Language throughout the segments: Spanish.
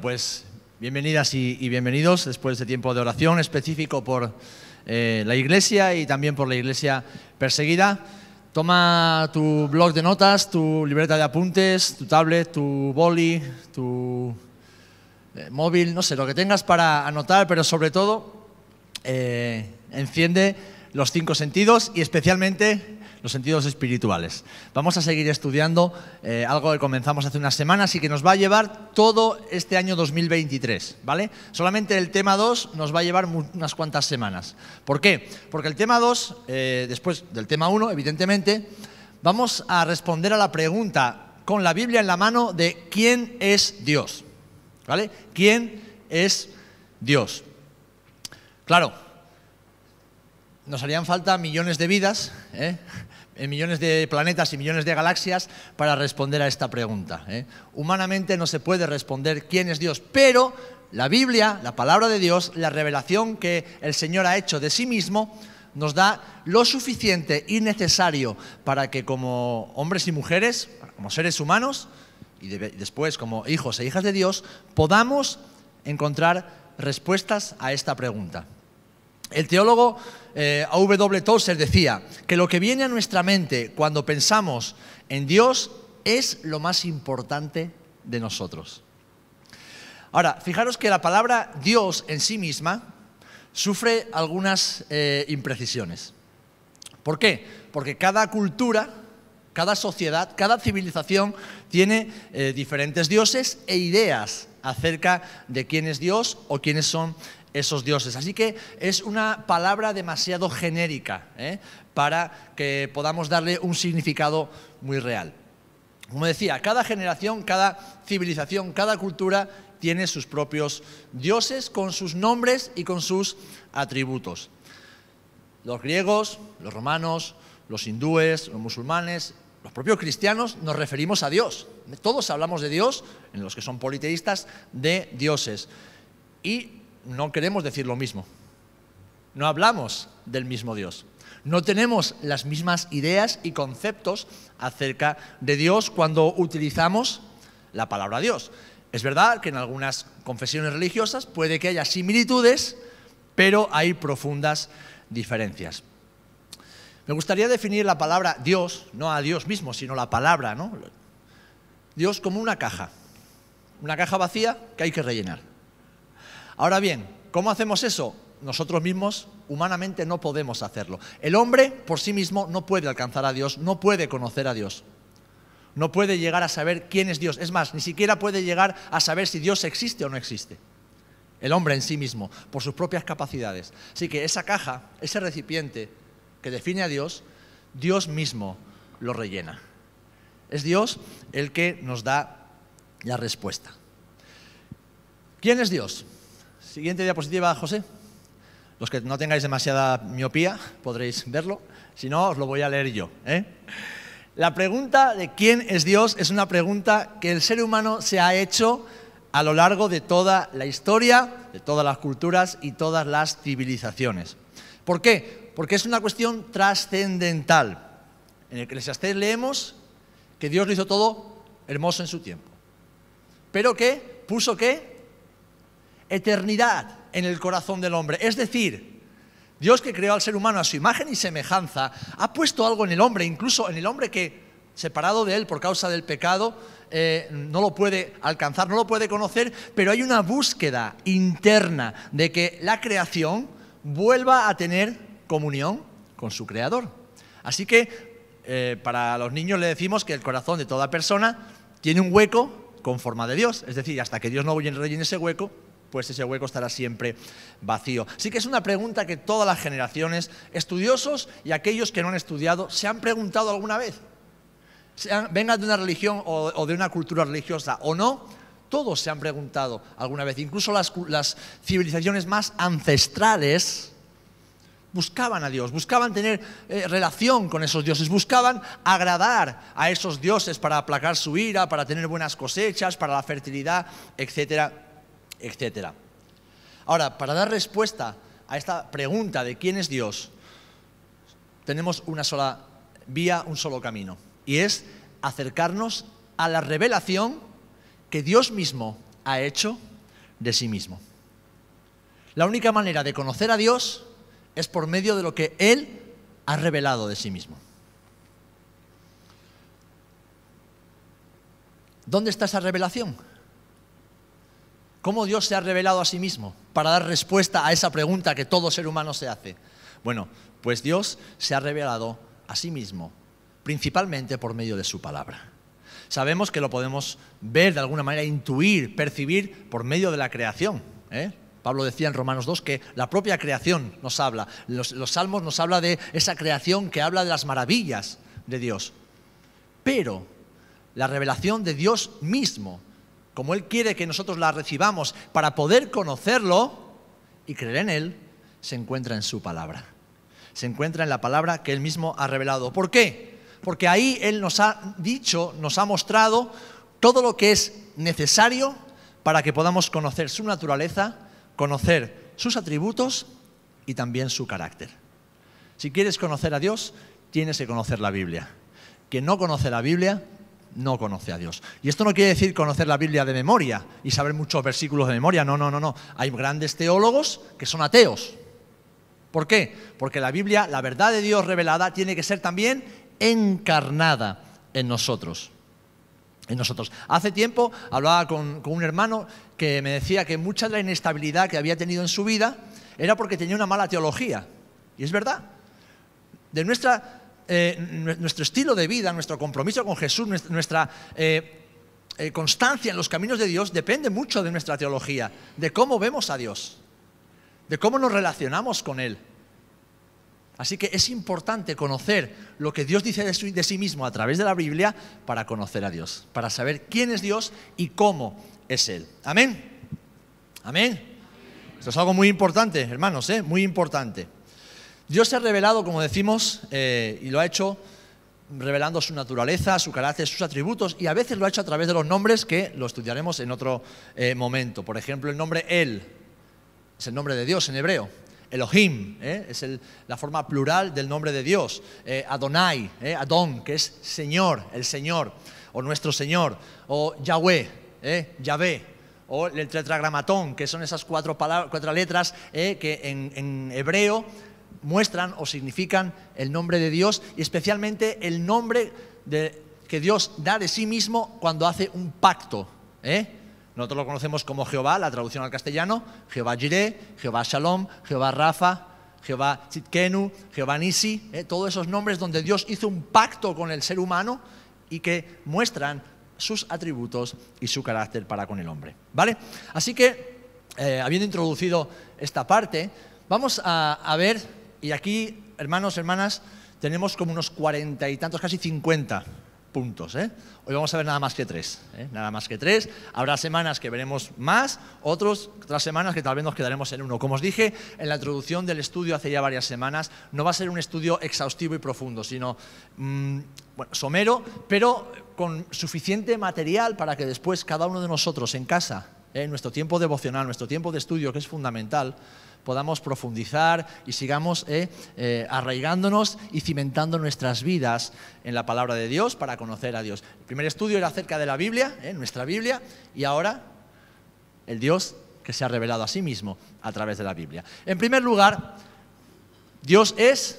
Pues bienvenidas y, y bienvenidos después de este tiempo de oración específico por eh, la iglesia y también por la iglesia perseguida. Toma tu blog de notas, tu libreta de apuntes, tu tablet, tu boli, tu eh, móvil, no sé, lo que tengas para anotar, pero sobre todo eh, enciende los cinco sentidos y especialmente los sentidos espirituales. Vamos a seguir estudiando eh, algo que comenzamos hace unas semanas y que nos va a llevar todo este año 2023, ¿vale? Solamente el tema 2 nos va a llevar unas cuantas semanas. ¿Por qué? Porque el tema 2, eh, después del tema 1, evidentemente, vamos a responder a la pregunta con la Biblia en la mano de quién es Dios, ¿vale? ¿Quién es Dios? Claro, nos harían falta millones de vidas, ¿eh? En millones de planetas y millones de galaxias para responder a esta pregunta. ¿eh? Humanamente no se puede responder quién es Dios, pero la Biblia, la palabra de Dios, la revelación que el Señor ha hecho de sí mismo, nos da lo suficiente y necesario para que como hombres y mujeres, como seres humanos, y de- después como hijos e hijas de Dios, podamos encontrar respuestas a esta pregunta. El teólogo eh, A.W. Decía que lo que viene a nuestra mente cuando pensamos en Dios es lo más importante de nosotros. Ahora, fijaros que la palabra Dios en sí misma sufre algunas eh, imprecisiones. ¿Por qué? Porque cada cultura, cada sociedad, cada civilización tiene eh, diferentes dioses e ideas acerca de quién es Dios o quiénes son esos dioses. Así que es una palabra demasiado genérica ¿eh? para que podamos darle un significado muy real. Como decía, cada generación, cada civilización, cada cultura tiene sus propios dioses con sus nombres y con sus atributos. Los griegos, los romanos, los hindúes, los musulmanes, los propios cristianos nos referimos a Dios. Todos hablamos de Dios, en los que son politeístas, de dioses. Y no queremos decir lo mismo. No hablamos del mismo Dios. No tenemos las mismas ideas y conceptos acerca de Dios cuando utilizamos la palabra Dios. Es verdad que en algunas confesiones religiosas puede que haya similitudes, pero hay profundas diferencias. Me gustaría definir la palabra Dios, no a Dios mismo, sino la palabra, ¿no? Dios como una caja, una caja vacía que hay que rellenar. Ahora bien, ¿cómo hacemos eso? Nosotros mismos humanamente no podemos hacerlo. El hombre por sí mismo no puede alcanzar a Dios, no puede conocer a Dios. No puede llegar a saber quién es Dios. Es más, ni siquiera puede llegar a saber si Dios existe o no existe. El hombre en sí mismo, por sus propias capacidades. Así que esa caja, ese recipiente que define a Dios, Dios mismo lo rellena. Es Dios el que nos da la respuesta. ¿Quién es Dios? Siguiente diapositiva, José. Los que no tengáis demasiada miopía podréis verlo, si no, os lo voy a leer yo. ¿eh? La pregunta de quién es Dios es una pregunta que el ser humano se ha hecho a lo largo de toda la historia, de todas las culturas y todas las civilizaciones. ¿Por qué? Porque es una cuestión trascendental. En Eclesiastés leemos que Dios lo hizo todo hermoso en su tiempo. Pero que puso qué? Eternidad en el corazón del hombre. Es decir, Dios que creó al ser humano a su imagen y semejanza, ha puesto algo en el hombre, incluso en el hombre que, separado de él por causa del pecado, eh, no lo puede alcanzar, no lo puede conocer, pero hay una búsqueda interna de que la creación vuelva a tener comunión con su creador. Así que eh, para los niños le decimos que el corazón de toda persona tiene un hueco con forma de Dios, es decir, hasta que Dios no rellene ese hueco, pues ese hueco estará siempre vacío. Así que es una pregunta que todas las generaciones, estudiosos y aquellos que no han estudiado, se han preguntado alguna vez. Sean, vengan de una religión o, de una cultura religiosa o no, todos se han preguntado alguna vez. Incluso las, las civilizaciones más ancestrales buscaban a Dios, buscaban tener eh, relación con esos dioses, buscaban agradar a esos dioses para aplacar su ira, para tener buenas cosechas, para la fertilidad, etcétera, etcétera. Ahora, para dar respuesta a esta pregunta de quién es Dios, tenemos una sola vía, un solo camino, y es acercarnos a la revelación que Dios mismo ha hecho de sí mismo. La única manera de conocer a Dios es por medio de lo que Él ha revelado de sí mismo. ¿Dónde está esa revelación? ¿Cómo Dios se ha revelado a sí mismo para dar respuesta a esa pregunta que todo ser humano se hace? Bueno, pues Dios se ha revelado a sí mismo, principalmente por medio de su palabra. Sabemos que lo podemos ver de alguna manera, intuir, percibir por medio de la creación. ¿eh? Pablo decía en Romanos 2 que la propia creación nos habla. Los, los salmos nos habla de esa creación que habla de las maravillas de Dios. Pero la revelación de Dios mismo, como Él quiere que nosotros la recibamos para poder conocerlo y creer en Él, se encuentra en su palabra. Se encuentra en la palabra que Él mismo ha revelado. ¿Por qué? Porque ahí Él nos ha dicho, nos ha mostrado todo lo que es necesario para que podamos conocer su naturaleza conocer sus atributos y también su carácter. Si quieres conocer a Dios, tienes que conocer la Biblia. Quien no conoce la Biblia, no conoce a Dios. Y esto no quiere decir conocer la Biblia de memoria y saber muchos versículos de memoria. No, no, no, no. Hay grandes teólogos que son ateos. ¿Por qué? Porque la Biblia, la verdad de Dios revelada, tiene que ser también encarnada en nosotros en nosotros. Hace tiempo hablaba con, un hermano que me decía que mucha de la inestabilidad que había tenido en su vida era porque tenía una mala teología. Y es verdad. De nuestra, eh, nuestro estilo de vida, nuestro compromiso con Jesús, nuestra eh, eh, constancia en los caminos de Dios depende mucho de nuestra teología, de cómo vemos a Dios, de cómo nos relacionamos con Él. Así que es importante conocer lo que Dios dice de, sí mismo a través de la Biblia para conocer a Dios, para saber quién es Dios y cómo es Él. Amén. Amén. Esto es algo muy importante, hermanos, ¿eh? muy importante. Dios se ha revelado, como decimos, eh, y lo ha hecho revelando su naturaleza, su carácter, sus atributos, y a veces lo ha hecho a través de los nombres que lo estudiaremos en otro eh, momento. Por ejemplo, el nombre El es el nombre de Dios en hebreo. Elohim, ¿eh? es la forma plural del nombre de Dios. Eh, Adonai, ¿eh? Adon, que es Señor, el Señor, o nuestro Señor. O Yahweh, Yahvé. O el tetragramatón, que son esas cuatro, cuatro letras que en hebreo muestran o significan el nombre de Dios y especialmente el nombre de, que Dios da de sí mismo cuando hace un pacto. ¿eh? Nosotros lo conocemos como Jehová, la traducción al castellano, Jehová Jireh, Jehová Shalom, Jehová Rafa, Jehová Tzidkenu, Jehová Nisi, ¿eh? todos esos nombres donde Dios hizo un pacto con el ser humano y que muestran sus atributos y su carácter para con el hombre. ¿Vale? Así que, eh, habiendo introducido esta parte, vamos a ver, y aquí, hermanos, hermanas, tenemos como unos cuarenta y tantos, casi cincuenta puntos. ¿eh? Hoy vamos a ver nada más que tres. ¿eh? Nada más que tres. Habrá semanas que veremos más, otros, otras semanas que tal vez nos quedaremos en uno. Como os dije en la introducción del estudio hace ya varias semanas, no va a ser un estudio exhaustivo y profundo, sino mm, somero, pero con suficiente material para que después cada uno de nosotros en casa, ¿eh? en nuestro tiempo devocional, nuestro tiempo de estudio, que es fundamental, podamos profundizar y sigamos eh, eh, arraigándonos y cimentando nuestras vidas en la palabra de Dios para conocer a Dios. El primer estudio era acerca de la Biblia, eh, nuestra Biblia, y ahora el Dios que se ha revelado a sí mismo a través de la Biblia. En primer lugar, Dios es,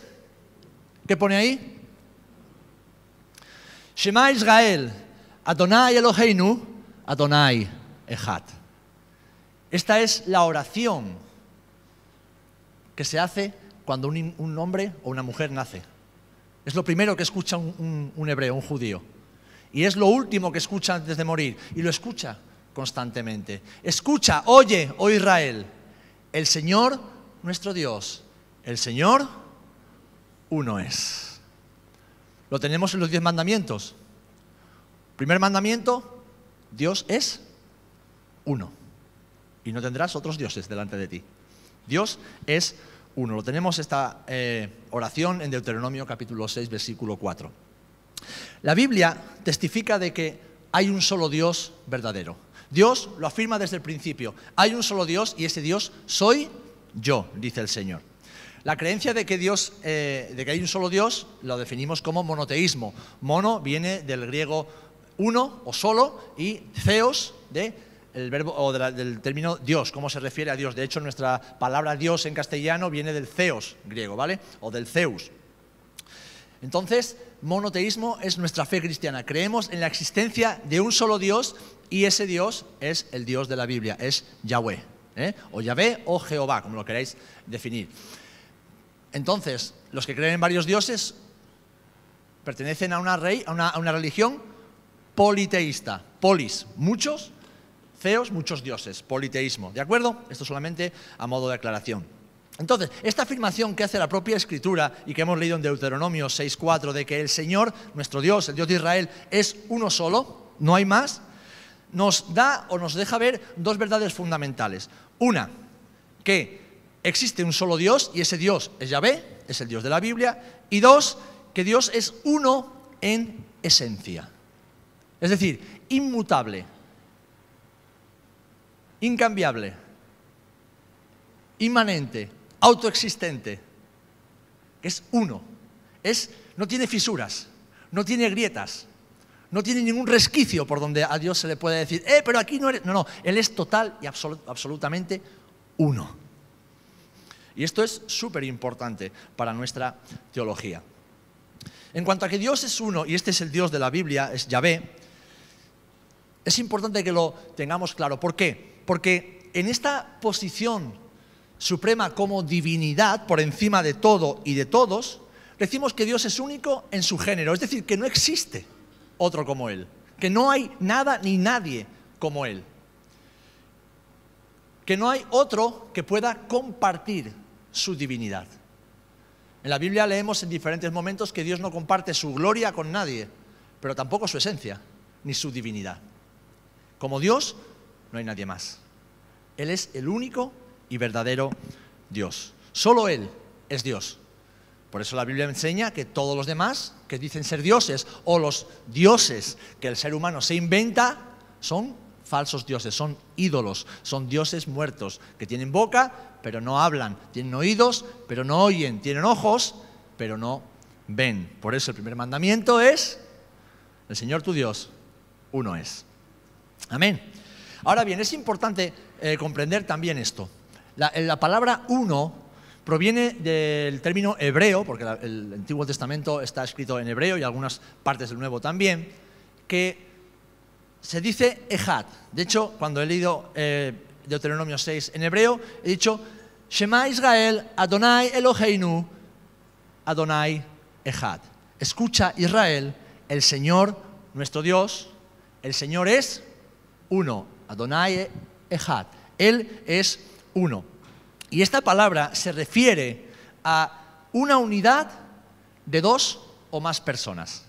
¿qué pone ahí? Shema Israel, Adonai Eloheinu, Adonai Echad. Esta es la oración que se hace cuando un, hombre o una mujer nace. Es lo primero que escucha un, un, hebreo, un judío. Y es lo último que escucha antes de morir. Y lo escucha constantemente. Escucha, oye, oh Israel, el Señor nuestro Dios, el Señor uno es. Lo tenemos en los diez mandamientos. Primer mandamiento, Dios es uno. Y no tendrás otros dioses delante de ti. Dios es uno. Lo tenemos esta eh, oración en Deuteronomio capítulo 6, versículo 4. La Biblia testifica de que hay un solo Dios verdadero. Dios lo afirma desde el principio. Hay un solo Dios y ese Dios soy yo, dice el Señor. La creencia de que, Dios, eh, de que hay un solo Dios lo definimos como monoteísmo. Mono viene del griego uno o solo y theos de el verbo o del término Dios, cómo se refiere a Dios. De hecho, nuestra palabra Dios en castellano viene del Zeus griego, ¿vale? O del Zeus. Entonces, monoteísmo es nuestra fe cristiana. Creemos en la existencia de un solo Dios y ese Dios es el Dios de la Biblia, es Yahweh. ¿eh? O Yahvé o Jehová, como lo queráis definir. Entonces, los que creen en varios dioses pertenecen a una, rey, a una, religión politeísta. Polis, muchos, feos, muchos dioses, politeísmo. ¿De acuerdo? Esto solamente a modo de aclaración. Entonces, esta afirmación que hace la propia escritura y que hemos leído en Deuteronomio 6.4 de que el Señor, nuestro Dios, el Dios de Israel, es uno solo, no hay más, nos da o nos deja ver dos verdades fundamentales. Una, que existe un solo Dios y ese Dios es Yahvé, es el Dios de la Biblia. Y dos, que Dios es uno en esencia. Es decir, inmutable, incambiable, inmanente, autoexistente, que es uno. Es, no tiene fisuras, no tiene grietas, no tiene ningún resquicio por donde a Dios se le puede decir, eh, pero aquí no eres. No, no, Él es total y absolutamente uno. Y esto es súper importante para nuestra teología. En cuanto a que Dios es uno, y este es el Dios de la Biblia, es Yahvé, es importante que lo tengamos claro. ¿Por qué? Porque en esta posición suprema como divinidad, por encima de todo y de todos, decimos que Dios es único en su género, es decir, que no existe otro como Él, que no hay nada ni nadie como Él, que no hay otro que pueda compartir su divinidad. En la Biblia leemos en diferentes momentos que Dios no comparte su gloria con nadie, pero tampoco su esencia, ni su divinidad. Como Dios, no hay nadie más. Él es el único y verdadero Dios. Solo Él es Dios. Por eso la Biblia enseña que todos los demás que dicen ser dioses o los dioses que el ser humano se inventa son falsos dioses, son ídolos, son dioses muertos que tienen boca pero no hablan, tienen oídos pero no oyen, tienen ojos pero no ven. Por eso el primer mandamiento es, el Señor tu Dios, uno es. Amén. Ahora bien, es importante eh, comprender también esto. La, la, palabra uno proviene del término hebreo, porque el Antiguo Testamento está escrito en hebreo y algunas partes del Nuevo también, que se dice Ejad. De hecho, cuando he leído eh, Deuteronomio 6 en hebreo, he dicho Shema Israel, Adonai Eloheinu, Adonai Ejad. Escucha Israel, el Señor, nuestro Dios, el Señor es uno, Adonai Ejad. Él es uno. Y esta palabra se refiere a una unidad de dos o más personas.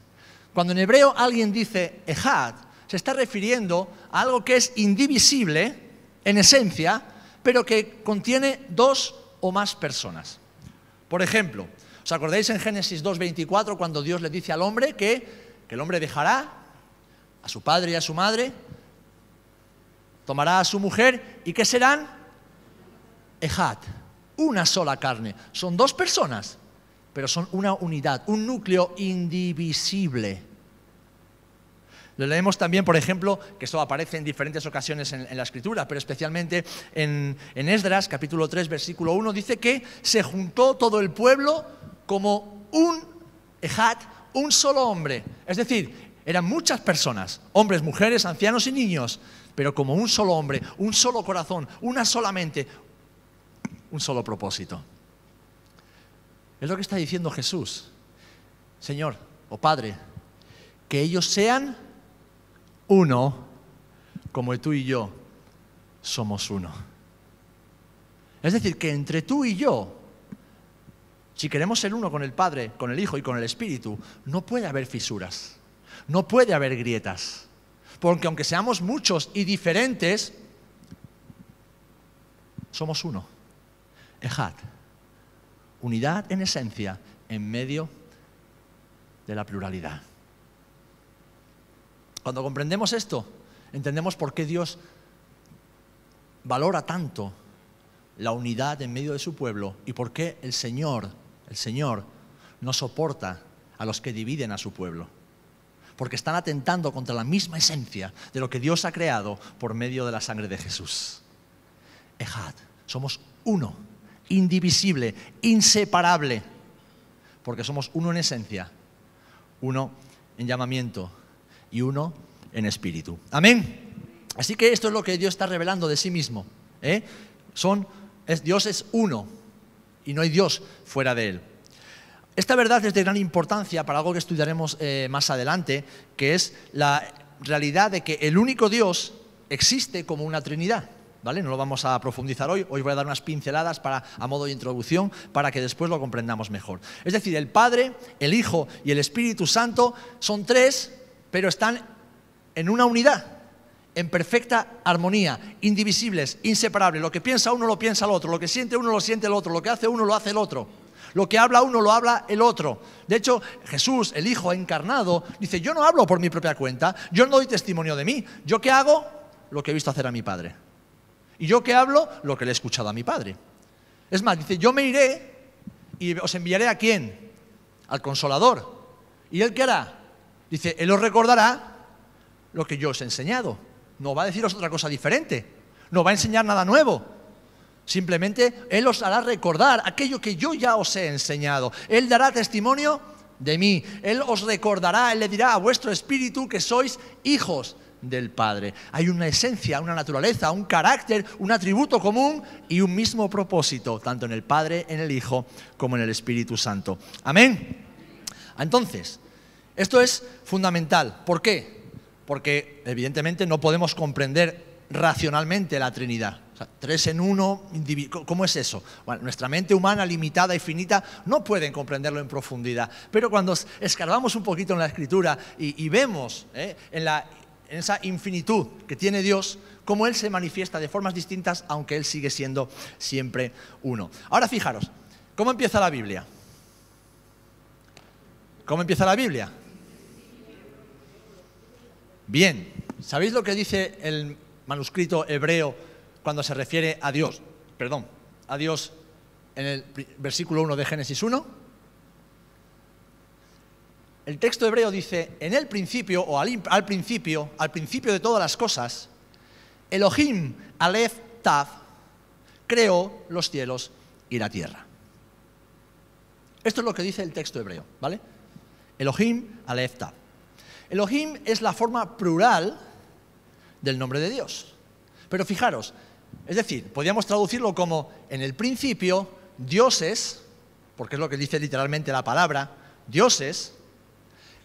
Cuando en hebreo alguien dice Ejad, se está refiriendo a algo que es indivisible en esencia, pero que contiene dos o más personas. Por ejemplo, ¿os acordáis en Génesis 2.24 cuando Dios le dice al hombre que, el hombre dejará a su padre y a su madre, tomará a su mujer y que serán Ejat, una sola carne. Son dos personas, pero son una unidad, un núcleo indivisible. Lo leemos también, por ejemplo, que esto aparece en diferentes ocasiones en, la escritura, pero especialmente en, Esdras, capítulo 3, versículo 1, dice que se juntó todo el pueblo como un ejat, un solo hombre. Es decir, eran muchas personas, hombres, mujeres, ancianos y niños, pero como un solo hombre, un solo corazón, una sola mente, un solo propósito. Es lo que está diciendo Jesús. Señor o Padre, que ellos sean uno como tú y yo somos uno. Es decir, que entre tú y yo, si queremos ser uno con el Padre, con el Hijo y con el Espíritu, no puede haber fisuras, no puede haber grietas. Porque aunque seamos muchos y diferentes, somos uno. Ejad. Unidad en esencia en medio de la pluralidad. Cuando comprendemos esto, entendemos por qué Dios valora tanto la unidad en medio de su pueblo y por qué el Señor, el Señor, no soporta a los que dividen a su pueblo. Porque están atentando contra la misma esencia de lo que Dios ha creado por medio de la sangre de Jesús. Ejad, somos uno, indivisible, inseparable, porque somos uno en esencia, uno en llamamiento y uno en espíritu. Amén. Así que esto es lo que Dios está revelando de sí mismo. ¿eh? Son, es, Dios es uno y no hay Dios fuera de él. Esta verdad es de gran importancia para algo que estudiaremos eh, más adelante, que es la realidad de que el único Dios existe como una Trinidad. ¿Vale? No lo vamos a profundizar hoy, hoy voy a dar unas pinceladas para, a modo de introducción para que después lo comprendamos mejor. Es decir, el Padre, el Hijo y el Espíritu Santo son tres, pero están en una unidad, en perfecta armonía, indivisibles, inseparables. Lo que piensa uno lo piensa el otro, lo que siente uno lo siente el otro, lo que hace uno lo hace el otro. Lo que habla uno lo habla el otro. De hecho, Jesús, el Hijo encarnado, dice, yo no hablo por mi propia cuenta, yo no doy testimonio de mí. ¿Yo qué hago? Lo que he visto hacer a mi Padre. Y yo qué hablo? Lo que le he escuchado a mi Padre. Es más, dice, yo me iré y os enviaré a quién? Al consolador. ¿Y él qué hará? Dice, él os recordará lo que yo os he enseñado. No va a deciros otra cosa diferente. No va a enseñar nada nuevo. Simplemente Él os hará recordar aquello que yo ya os he enseñado. Él dará testimonio de mí. Él os recordará, Él le dirá a vuestro espíritu que sois hijos del Padre. Hay una esencia, una naturaleza, un carácter, un atributo común y un mismo propósito, tanto en el Padre, en el Hijo, como en el Espíritu Santo. Amén. Entonces, esto es fundamental. ¿Por qué? Porque evidentemente no podemos comprender racionalmente la Trinidad tres en uno, ¿cómo es eso? Bueno, nuestra mente humana limitada y finita no puede comprenderlo en profundidad, pero cuando escarbamos un poquito en la escritura y, vemos ¿eh? en esa infinitud que tiene Dios, cómo Él se manifiesta de formas distintas, aunque Él sigue siendo siempre uno. Ahora fijaros, ¿cómo empieza la Biblia? ¿Cómo empieza la Biblia? Bien, ¿sabéis lo que dice el manuscrito hebreo cuando se refiere a Dios, perdón, a Dios en el versículo 1 de Génesis 1? El texto hebreo dice, en el principio, o al, al principio, al principio de todas las cosas, Elohim, Aleph, Tav, creó los cielos y la tierra. Esto es lo que dice el texto hebreo, ¿vale? Elohim, Aleph, Tav. Elohim es la forma plural del nombre de Dios. Pero fijaros, es decir, podríamos traducirlo como en el principio, dioses, porque es lo que dice literalmente la palabra, dioses,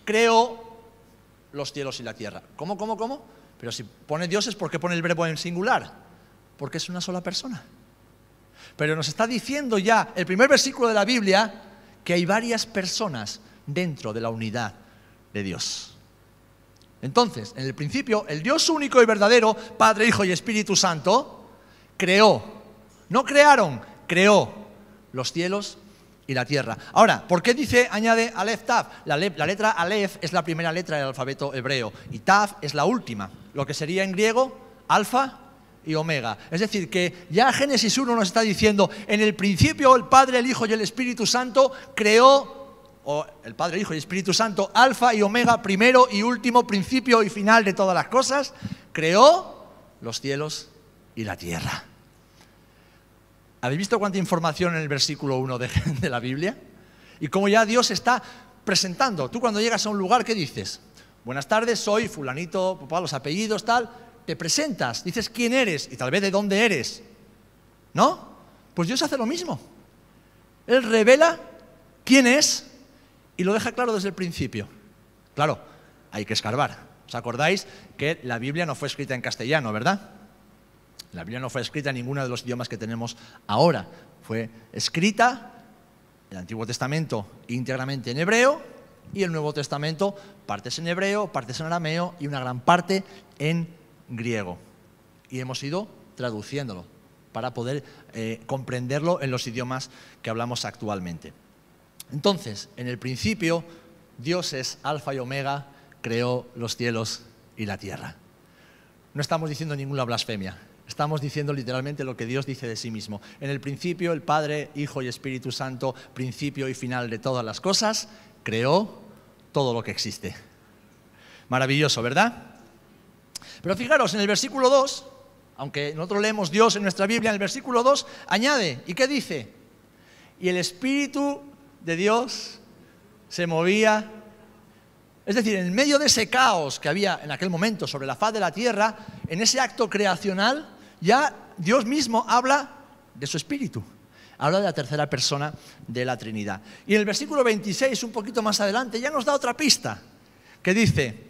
creó los cielos y la tierra. ¿Cómo, cómo, cómo? Pero si pone dioses, ¿por qué pone el verbo en singular? Porque es una sola persona. Pero nos está diciendo ya el primer versículo de la Biblia que hay varias personas dentro de la unidad de Dios. Entonces, en el principio, el Dios único y verdadero, Padre, Hijo y Espíritu Santo, creó. No crearon, creó los cielos y la tierra. Ahora, ¿por qué dice, añade Aleph Tav? La, letra Aleph es la primera letra del alfabeto hebreo y Tav es la última, lo que sería en griego alfa y omega. Es decir, que ya Génesis 1 nos está diciendo, en el principio el Padre, el Hijo y el Espíritu Santo creó, o el Padre, el Hijo y el Espíritu Santo, alfa y omega, primero y último, principio y final de todas las cosas, creó los cielos y la tierra. ¿Habéis visto cuánta información en el versículo 1 de, la Biblia? Y cómo ya Dios está presentando. Tú cuando llegas a un lugar, ¿qué dices? Buenas tardes, soy fulanito, papá, los apellidos, tal. Te presentas, dices quién eres y tal vez de dónde eres. ¿No? Pues Dios hace lo mismo. Él revela quién es y lo deja claro desde el principio. Claro, hay que escarbar. ¿Os acordáis que la Biblia no fue escrita en castellano, verdad? La Biblia no fue escrita en ninguno de los idiomas que tenemos ahora. Fue escrita el Antiguo Testamento íntegramente en hebreo y el Nuevo Testamento partes en hebreo, partes en arameo y una gran parte en griego. Y hemos ido traduciéndolo para poder eh, comprenderlo en los idiomas que hablamos actualmente. Entonces, en el principio, Dios es alfa y omega, creó los cielos y la tierra. No estamos diciendo ninguna blasfemia. Estamos diciendo literalmente lo que Dios dice de sí mismo. En el principio, el Padre, Hijo y Espíritu Santo, principio y final de todas las cosas, creó todo lo que existe. Maravilloso, ¿verdad? Pero fijaros, en el versículo 2, aunque nosotros leemos Dios en nuestra Biblia, en el versículo 2 añade, ¿y qué dice? Y el Espíritu de Dios se movía. Es decir, en medio de ese caos que había en aquel momento sobre la faz de la tierra, en ese acto creacional, ya Dios mismo habla de su Espíritu. Habla de la tercera persona de la Trinidad. Y en el versículo 26, un poquito más adelante, ya nos da otra pista, que dice,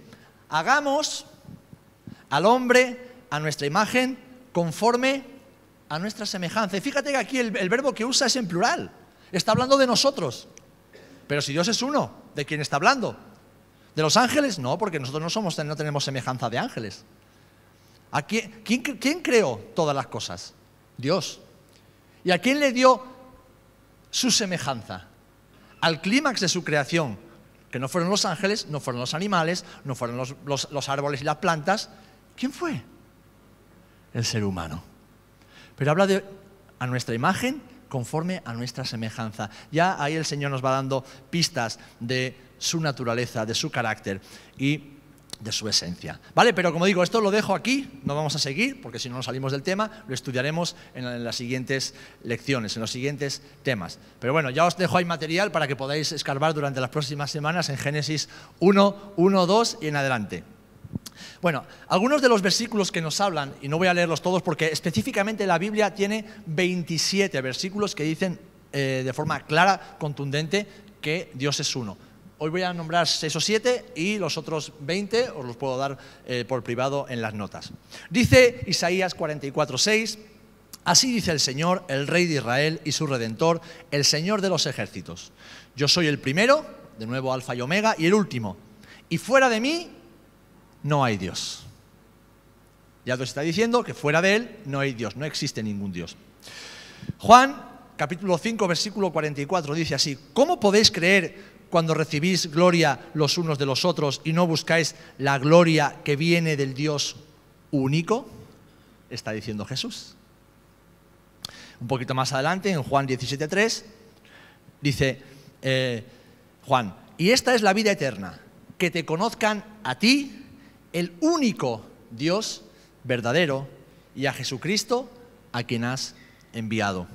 hagamos al hombre a nuestra imagen conforme a nuestra semejanza. Y fíjate que aquí el, verbo que usa es en plural. Está hablando de nosotros. Pero si Dios es uno, ¿de quién está hablando? ¿De los ángeles? No, porque nosotros no, somos, no tenemos semejanza de ángeles. ¿A quién, quién creó todas las cosas? Dios. ¿Y a quién le dio su semejanza? Al clímax de su creación, que no fueron los ángeles, no fueron los animales, no fueron los, árboles y las plantas. ¿Quién fue? El ser humano. Pero habla de a nuestra imagen conforme a nuestra semejanza. Ya ahí el Señor nos va dando pistas de su naturaleza, de su carácter. Y de su esencia. ¿Vale? Pero como digo, esto lo dejo aquí, no vamos a seguir, porque si no nos salimos del tema, lo estudiaremos en las siguientes lecciones, en los siguientes temas. Pero bueno, ya os dejo ahí material para que podáis escarbar durante las próximas semanas en Génesis 1, 1, 2 y en adelante. Bueno, algunos de los versículos que nos hablan, y no voy a leerlos todos porque específicamente la Biblia tiene 27 versículos que dicen eh, de forma clara, contundente, que Dios es uno. Hoy voy a nombrar seis o siete y los otros 20 os los puedo dar eh, por privado en las notas. Dice Isaías 44, 6, así dice el Señor, el Rey de Israel y su Redentor, el Señor de los ejércitos. Yo soy el primero, de nuevo Alfa y Omega, y el último. Y fuera de mí no hay Dios. Ya os está diciendo que fuera de Él no hay Dios, no existe ningún Dios. Juan capítulo 5, versículo 44 dice así, ¿cómo podéis creer cuando recibís gloria los unos de los otros y no buscáis la gloria que viene del Dios único? Está diciendo Jesús. Un poquito más adelante, en Juan 17.3, dice eh, Juan, y esta es la vida eterna, que te conozcan a ti, el único Dios verdadero, y a Jesucristo, a quien has enviado.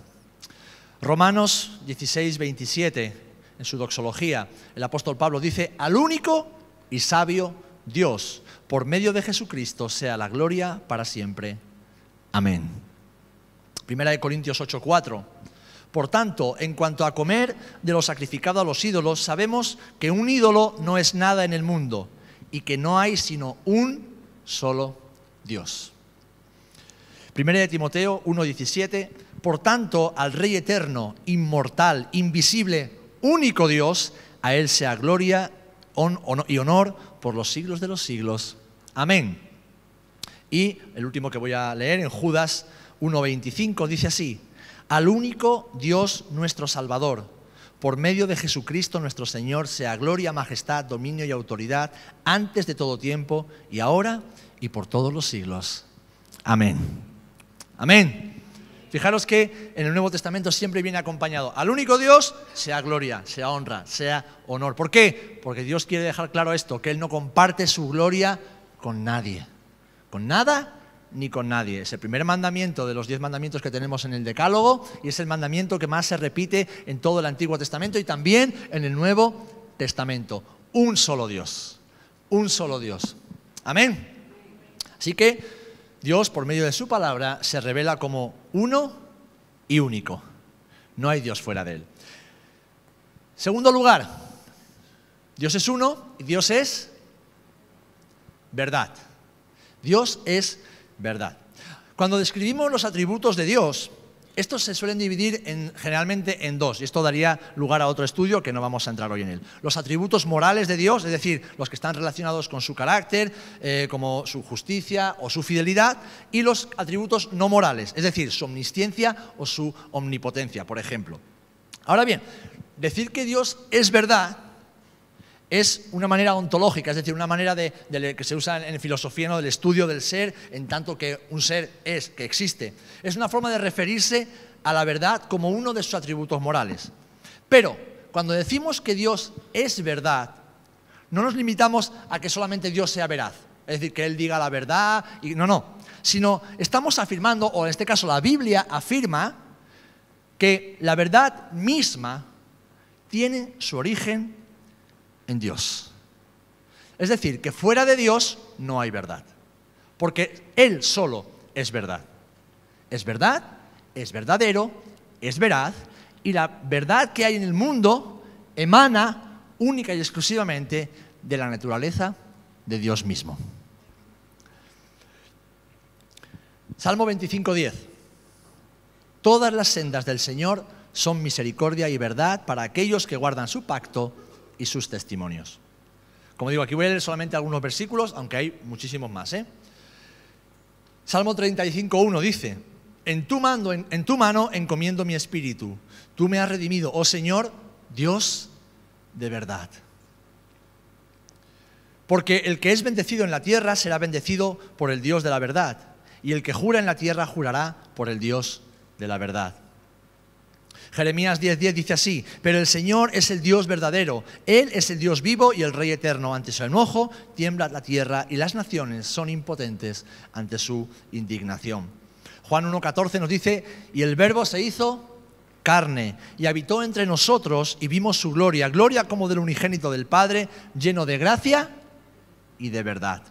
Romanos 16, 27 en su doxología, el apóstol Pablo dice, al único y sabio Dios, por medio de Jesucristo, sea la gloria para siempre. Amén. Primera de Corintios 8:4. Por tanto, en cuanto a comer de lo sacrificado a los ídolos, sabemos que un ídolo no es nada en el mundo y que no hay sino un solo Dios. Primera de Timoteo 1:17. Por tanto, al Rey eterno, inmortal, invisible, único Dios, a Él sea gloria y honor por los siglos de los siglos. Amén. Y el último que voy a leer en Judas 1.25 dice así, al único Dios nuestro Salvador, por medio de Jesucristo nuestro Señor, sea gloria, majestad, dominio y autoridad, antes de todo tiempo y ahora y por todos los siglos. Amén. Amén. Fijaros que en el Nuevo Testamento siempre viene acompañado al único Dios, sea gloria, sea honra, sea honor. ¿Por qué? Porque Dios quiere dejar claro esto, que Él no comparte su gloria con nadie, con nada ni con nadie. Es el primer mandamiento de los diez mandamientos que tenemos en el Decálogo y es el mandamiento que más se repite en todo el Antiguo Testamento y también en el Nuevo Testamento. Un solo Dios, un solo Dios. Amén. Así que Dios, por medio de su palabra, se revela como uno y único. No hay Dios fuera de él. Segundo lugar, Dios es uno y Dios es verdad. Dios es verdad. Cuando describimos los atributos de Dios, estos se suelen dividir generalmente en dos, y esto daría lugar a otro estudio que no vamos a entrar hoy en él. Los atributos morales de Dios, es decir, los que están relacionados con su carácter, eh, como su justicia o su fidelidad, y los atributos no morales, es decir, su omnisciencia o su omnipotencia, por ejemplo. Ahora bien, decir que Dios es verdad es una manera ontológica, es decir, una manera de, que se usa en filosofía, ¿no? del estudio del ser, en tanto que un ser es, que existe. Es una forma de referirse a la verdad como uno de sus atributos morales. Pero cuando decimos que Dios es verdad, No nos limitamos a que solamente Dios sea veraz, es decir, que Él diga la verdad, y no, no, sino estamos afirmando, o en este caso la Biblia afirma, que la verdad misma tiene su origen en Dios. Es decir, que fuera de Dios no hay verdad, porque Él solo es verdad. Es verdad, es verdadero, es veraz, y la verdad que hay en el mundo emana única y exclusivamente de la naturaleza de Dios mismo. Salmo 25.10. Todas las sendas del Señor son misericordia y verdad para aquellos que guardan su pacto y sus testimonios. Como digo, aquí voy a leer solamente algunos versículos, aunque hay muchísimos más. ¿eh? Salmo 35.1 dice, en tu, mando, en tu mano encomiendo mi espíritu. Tú me has redimido, oh Señor, Dios de verdad. Porque el que es bendecido en la tierra será bendecido por el Dios de la verdad, y el que jura en la tierra jurará por el Dios de la verdad. Jeremías 10:10 dice así, pero el Señor es el Dios verdadero, Él es el Dios vivo y el Rey eterno. Ante su enojo tiembla la tierra y las naciones son impotentes ante su indignación. Juan 1:14 nos dice, y el verbo se hizo carne y habitó entre nosotros y vimos su gloria, gloria como del unigénito del Padre, lleno de gracia y de verdad.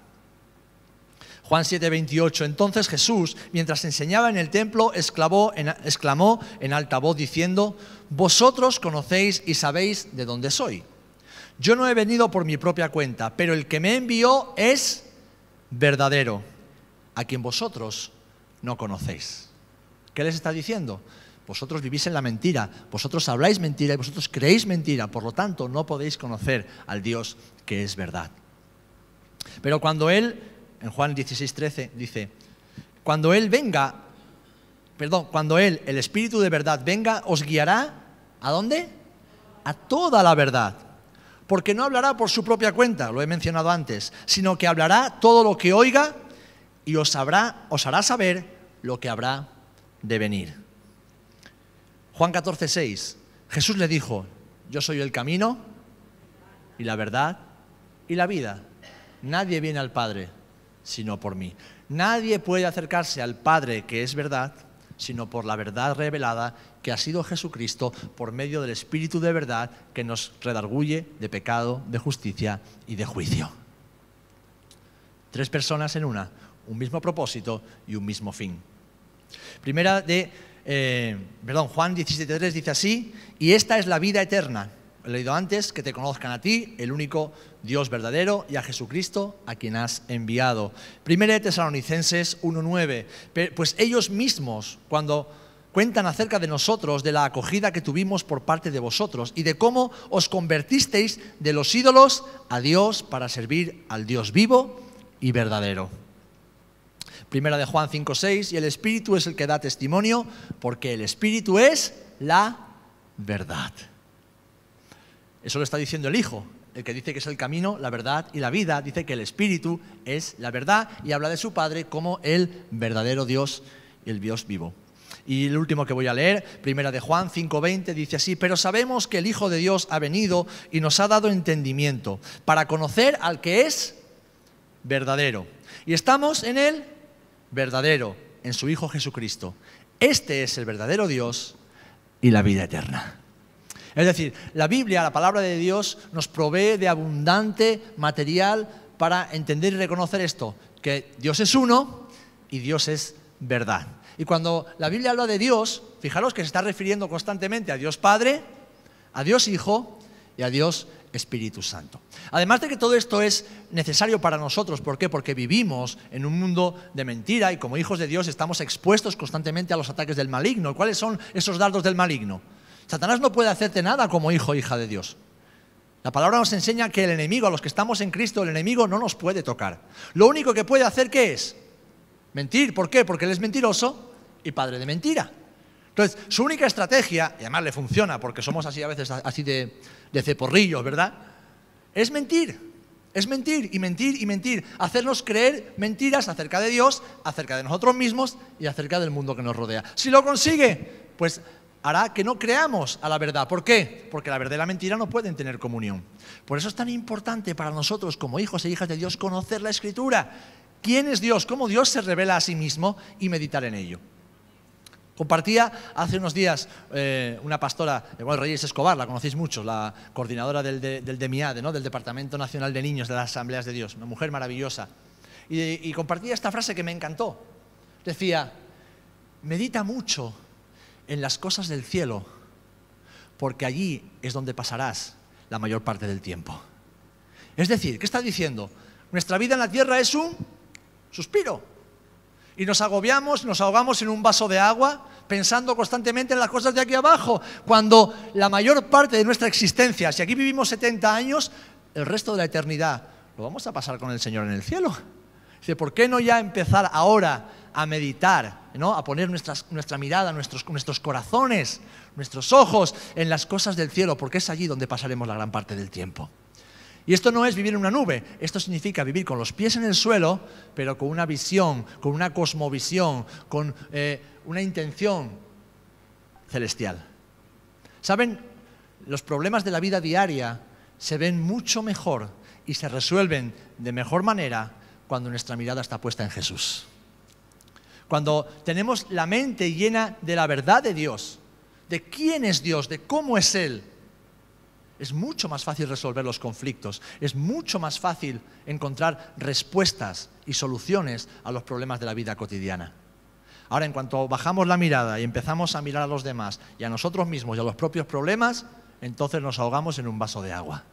Juan 7:28. Entonces Jesús, mientras enseñaba en el templo, exclamó en, exclamó en alta voz diciendo, Vosotros conocéis y sabéis de dónde soy. Yo no he venido por mi propia cuenta, pero el que me envió es verdadero, a quien vosotros no conocéis. ¿Qué les está diciendo? Vosotros vivís en la mentira, vosotros habláis mentira y vosotros creéis mentira, por lo tanto no podéis conocer al Dios que es verdad. Pero cuando Él en Juan 16, 13, dice, cuando Él venga, perdón, cuando Él, el Espíritu de verdad, venga, os guiará, ¿a dónde? A toda la verdad. Porque no hablará por su propia cuenta, lo he mencionado antes, sino que hablará todo lo que oiga y os, os hará saber lo que habrá de venir. Juan 14, 6, Jesús le dijo, yo soy el camino y la verdad y la vida. Nadie viene al Padre sino por mí. Nadie puede acercarse al Padre que es verdad, sino por la verdad revelada que ha sido Jesucristo por medio del Espíritu de verdad que nos redarguye de pecado, de justicia y de juicio. Tres personas en una, un mismo propósito y un mismo fin. Primera de, eh, perdón, Juan 17.3 dice así, y esta es la vida eterna, he leído antes, que te conozcan a ti, el único Dios verdadero, y a Jesucristo, a quien has enviado. Primera de Tesalonicenses 1.9, pues ellos mismos, cuando cuentan acerca de nosotros, de la acogida que tuvimos por parte de vosotros y de cómo os convertisteis de los ídolos a Dios para servir al Dios vivo y verdadero. Primera de Juan 5.6, y el Espíritu es el que da testimonio, porque el Espíritu es la verdad. Eso lo está diciendo el Hijo, el que dice que es el camino, la verdad y la vida. Dice que el Espíritu es la verdad y habla de su Padre como el verdadero Dios el Dios vivo. Y el último que voy a leer, primera de Juan 5:20, dice así, pero sabemos que el Hijo de Dios ha venido y nos ha dado entendimiento para conocer al que es verdadero. Y estamos en el verdadero, en su Hijo Jesucristo. Este es el verdadero Dios y la vida eterna. Es decir, la Biblia, la palabra de Dios, nos provee de abundante material para entender y reconocer esto, que Dios es uno y Dios es verdad. Y cuando la Biblia habla de Dios, fijaros que se está refiriendo constantemente a Dios Padre, a Dios Hijo y a Dios Espíritu Santo. Además de que todo esto es necesario para nosotros, ¿por qué? Porque vivimos en un mundo de mentira y como hijos de Dios estamos expuestos constantemente a los ataques del maligno. ¿Cuáles son esos dardos del maligno? Satanás no puede hacerte nada como hijo o hija de Dios. La palabra nos enseña que el enemigo, a los que estamos en Cristo, el enemigo no nos puede tocar. Lo único que puede hacer, ¿qué es? Mentir. ¿Por qué? Porque él es mentiroso y padre de mentira. Entonces, su única estrategia, y además le funciona, porque somos así a veces así de, de ceporrillos, ¿verdad? Es mentir. Es mentir y mentir y mentir. Hacernos creer mentiras acerca de Dios, acerca de nosotros mismos y acerca del mundo que nos rodea. Si lo consigue, pues hará que no creamos a la verdad. ¿Por qué? Porque la verdad y la mentira no pueden tener comunión. Por eso es tan importante para nosotros como hijos e hijas de Dios conocer la Escritura. ¿Quién es Dios? ¿Cómo Dios se revela a sí mismo? Y meditar en ello. Compartía hace unos días eh, una pastora, igual Reyes Escobar, la conocéis mucho, la coordinadora del, del DEMIADE, ¿no? del Departamento Nacional de Niños de las Asambleas de Dios, una mujer maravillosa. y compartía esta frase que me encantó. Decía, medita mucho en las cosas del cielo, porque allí es donde pasarás la mayor parte del tiempo. Es decir, ¿qué está diciendo? Nuestra vida en la tierra es un suspiro y nos agobiamos, nos ahogamos en un vaso de agua pensando constantemente en las cosas de aquí abajo, cuando la mayor parte de nuestra existencia, si aquí vivimos 70 años, el resto de la eternidad lo vamos a pasar con el Señor en el cielo. Dice, ¿por qué no ya empezar ahora a meditar, ¿no? a poner nuestra mirada, nuestros, corazones, nuestros ojos en las cosas del cielo, porque es allí donde pasaremos la gran parte del tiempo? Y esto no es vivir en una nube, esto significa vivir con los pies en el suelo, pero con una visión, con una cosmovisión, con eh, una intención celestial. ¿Saben? Los problemas de la vida diaria se ven mucho mejor y se resuelven de mejor manera cuando nuestra mirada está puesta en Jesús. Cuando tenemos la mente llena de la verdad de Dios, de quién es Dios, de cómo es Él, es mucho más fácil resolver los conflictos, es mucho más fácil encontrar respuestas y soluciones a los problemas de la vida cotidiana. Ahora, en cuanto bajamos la mirada y empezamos a mirar a los demás y a nosotros mismos y a los propios problemas, entonces nos ahogamos en un vaso de agua.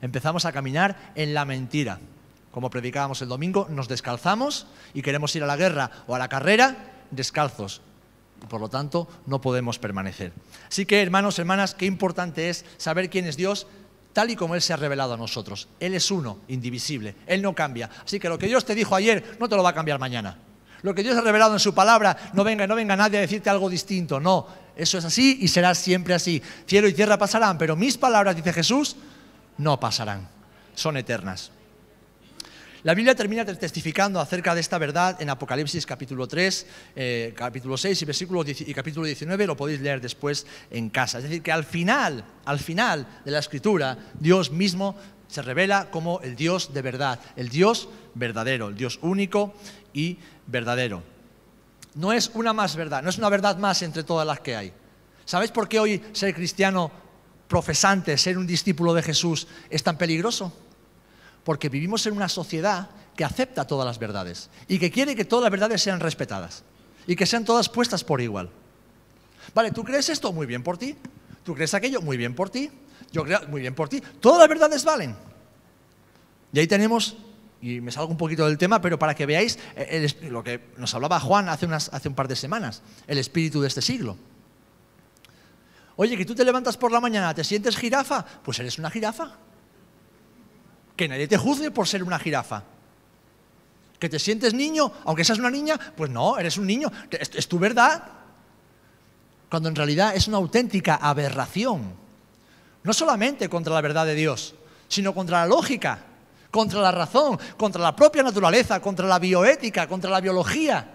Empezamos a caminar en la mentira. Como predicábamos el domingo, nos descalzamos y queremos ir a la guerra o a la carrera descalzos, por lo tanto no podemos permanecer. Así que, hermanos, hermanas, qué importante es saber quién es Dios tal y como Él se ha revelado a nosotros. Él es uno, indivisible, Él no cambia. Así que lo que Dios te dijo ayer no te lo va a cambiar mañana. Lo que Dios ha revelado en su palabra, no venga, no venga nadie a decirte algo distinto, no. Eso es así y será siempre así. Cielo y tierra pasarán, pero mis palabras, dice Jesús, no pasarán. Son eternas. La Biblia termina testificando acerca de esta verdad en Apocalipsis capítulo 3, eh, capítulo 6 y, versículo y capítulo 19, lo podéis leer después en casa. Es decir, que al final, al final de la escritura, Dios mismo se revela como el Dios de verdad, el Dios verdadero, el Dios único y verdadero. No es una más verdad, no es una verdad más entre todas las que hay. ¿Sabéis por qué hoy ser cristiano profesante, ser un discípulo de Jesús es tan peligroso? Porque vivimos en una sociedad que acepta todas las verdades y que quiere que todas las verdades sean respetadas y que sean todas puestas por igual. Vale, ¿tú crees esto? Muy bien por ti. ¿Tú crees aquello? Muy bien por ti. Yo creo, muy bien por ti. Todas las verdades valen. Y ahí tenemos, y me salgo un poquito del tema, pero para que veáis eh, lo que nos hablaba Juan hace, hace un par de semanas, el espíritu de este siglo. Oye, que tú te levantas por la mañana, ¿te sientes jirafa? Pues eres una jirafa. Que nadie te juzgue por ser una jirafa. Que te sientes niño, aunque seas una niña, pues no, eres un niño, es, tu verdad. Cuando en realidad es una auténtica aberración. No solamente contra la verdad de Dios, sino contra la lógica, contra la razón, contra la propia naturaleza, contra la bioética, contra la biología,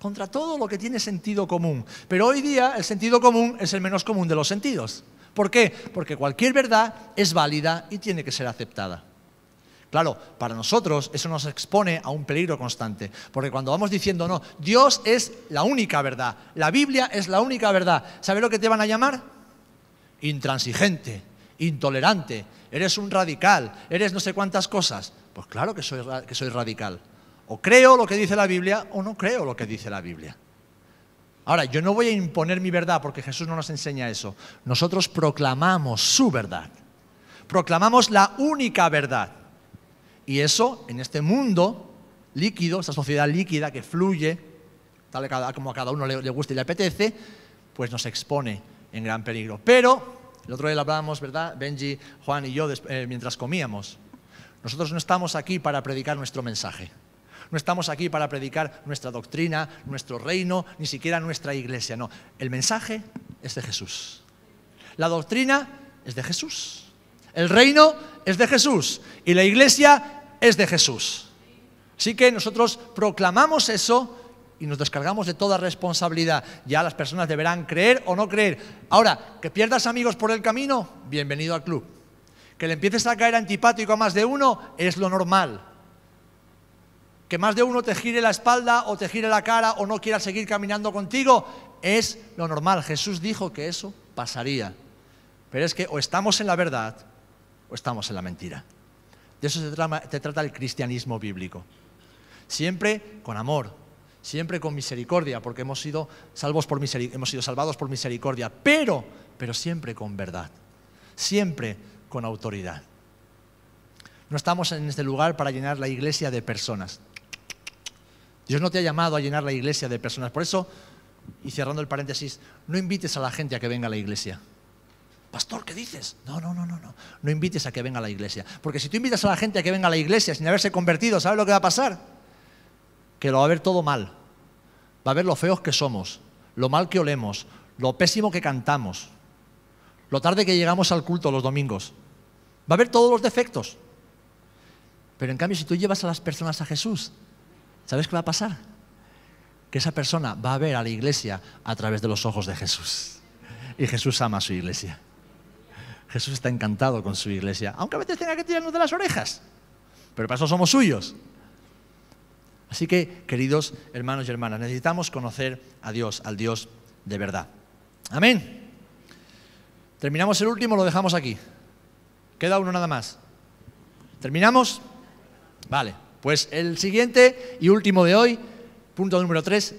contra todo lo que tiene sentido común. Pero hoy día el sentido común es el menos común de los sentidos. ¿Por qué? Porque cualquier verdad es válida y tiene que ser aceptada. Claro, para nosotros eso nos expone a un peligro constante, porque cuando vamos diciendo, no, Dios es la única verdad, la Biblia es la única verdad, ¿sabes lo que te van a llamar? Intransigente, intolerante, eres un radical, eres no sé cuántas cosas. Pues claro que soy, que soy radical. O creo lo que dice la Biblia o no creo lo que dice la Biblia. Ahora, yo no voy a imponer mi verdad porque Jesús no nos enseña eso. Nosotros proclamamos su verdad. Proclamamos la única verdad. Y eso, en este mundo líquido, esta sociedad líquida que fluye, tal como a cada uno le, gusta y le apetece, pues nos expone en gran peligro. Pero, el otro día hablábamos, ¿verdad? Benji, Juan y yo, eh, mientras comíamos. Nosotros no estamos aquí para predicar nuestro mensaje. No estamos aquí para predicar nuestra doctrina, nuestro reino, ni siquiera nuestra iglesia. No, el mensaje es de Jesús. La doctrina es de Jesús. El reino es de Jesús y la iglesia es de Jesús. Así que nosotros proclamamos eso y nos descargamos de toda responsabilidad. Ya las personas deberán creer o no creer. Ahora, que pierdas amigos por el camino, bienvenido al club. Que le empieces a caer antipático a más de uno es lo normal. Que más de uno te gire la espalda o te gire la cara o no quiera seguir caminando contigo es lo normal. Jesús dijo que eso pasaría. Pero es que o estamos en la verdad estamos en la mentira. De eso se trata, trata el cristianismo bíblico. Siempre con amor, siempre con misericordia, porque hemos sido, salvos por hemos sido salvados por misericordia, pero, pero siempre con verdad, siempre con autoridad. No estamos en este lugar para llenar la iglesia de personas. Dios no te ha llamado a llenar la iglesia de personas. Por eso, y cerrando el paréntesis, no invites a la gente a que venga a la iglesia. Pastor, ¿qué dices? No, no, no, no, no. No invites a que venga a la iglesia. Porque si tú invitas a la gente a que venga a la iglesia sin haberse convertido, ¿sabes lo que va a pasar? Que lo va a ver todo mal. Va a ver lo feos que somos, lo mal que olemos, lo pésimo que cantamos, lo tarde que llegamos al culto los domingos. Va a ver todos los defectos. Pero en cambio, si tú llevas a las personas a Jesús, ¿sabes qué va a pasar? Que esa persona va a ver a la iglesia a través de los ojos de Jesús. Y Jesús ama a su iglesia. Jesús está encantado con su iglesia, aunque a veces tenga que tirarnos de las orejas, pero para eso somos suyos. Así que, queridos hermanos y hermanas, necesitamos conocer a Dios, al Dios de verdad. Amén. Terminamos el último, lo dejamos aquí. Queda uno nada más. ¿Terminamos? Vale, pues el siguiente y último de hoy, punto número tres,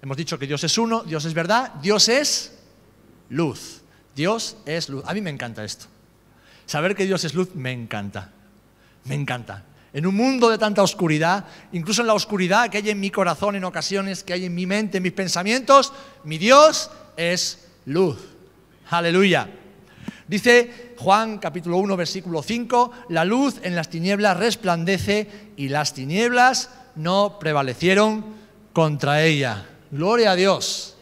hemos dicho que Dios es uno, Dios es verdad, Dios es luz. Dios es luz. A mí me encanta esto. Saber que Dios es luz me encanta. Me encanta. En un mundo de tanta oscuridad, incluso en la oscuridad que hay en mi corazón en ocasiones, que hay en mi mente, en mis pensamientos, mi Dios es luz. Aleluya. Dice Juan capítulo 1 versículo 5, la luz en las tinieblas resplandece y las tinieblas no prevalecieron contra ella. Gloria a Dios.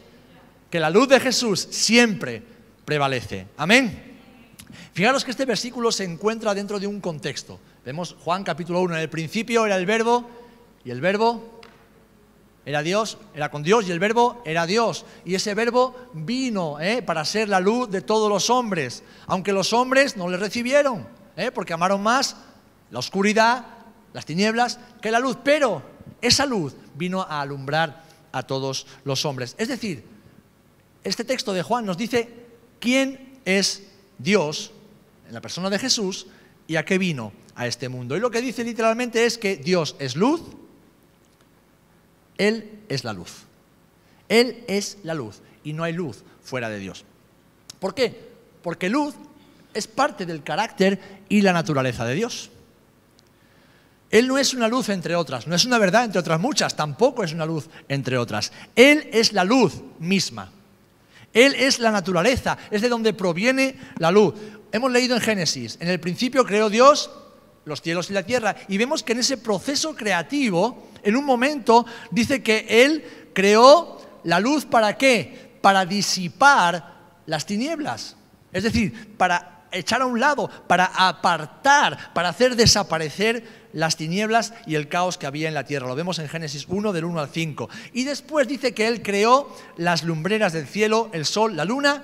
Que la luz de Jesús siempre prevalece. Amén. Fijaros que este versículo se encuentra dentro de un contexto. Vemos Juan capítulo 1, en el principio era el verbo y el verbo era Dios, era con Dios y el verbo era Dios. Y ese verbo vino ¿eh? para ser la luz de todos los hombres, aunque los hombres no le recibieron, ¿eh? porque amaron más la oscuridad, las tinieblas, que la luz. Pero esa luz vino a alumbrar a todos los hombres. Es decir, este texto de Juan nos dice quién es Dios en la persona de Jesús y a qué vino a este mundo. Y lo que dice literalmente es que Dios es luz, Él es la luz. Él es la luz y no hay luz fuera de Dios. ¿Por qué? Porque luz es parte del carácter y la naturaleza de Dios. Él no es una luz entre otras, no es una verdad entre otras muchas, tampoco es una luz entre otras. Él es la luz misma. Él es la naturaleza, es de donde proviene la luz. Hemos leído en Génesis, en el principio creó Dios los cielos y la tierra, y vemos que en ese proceso creativo, en un momento, dice que Él creó la luz para qué? Para disipar las tinieblas. Es decir, para echar a un lado, para apartar, para hacer desaparecer las tinieblas y el caos que había en la tierra. Lo vemos en Génesis 1 del 1 al 5. Y después dice que Él creó las lumbreras del cielo, el sol, la luna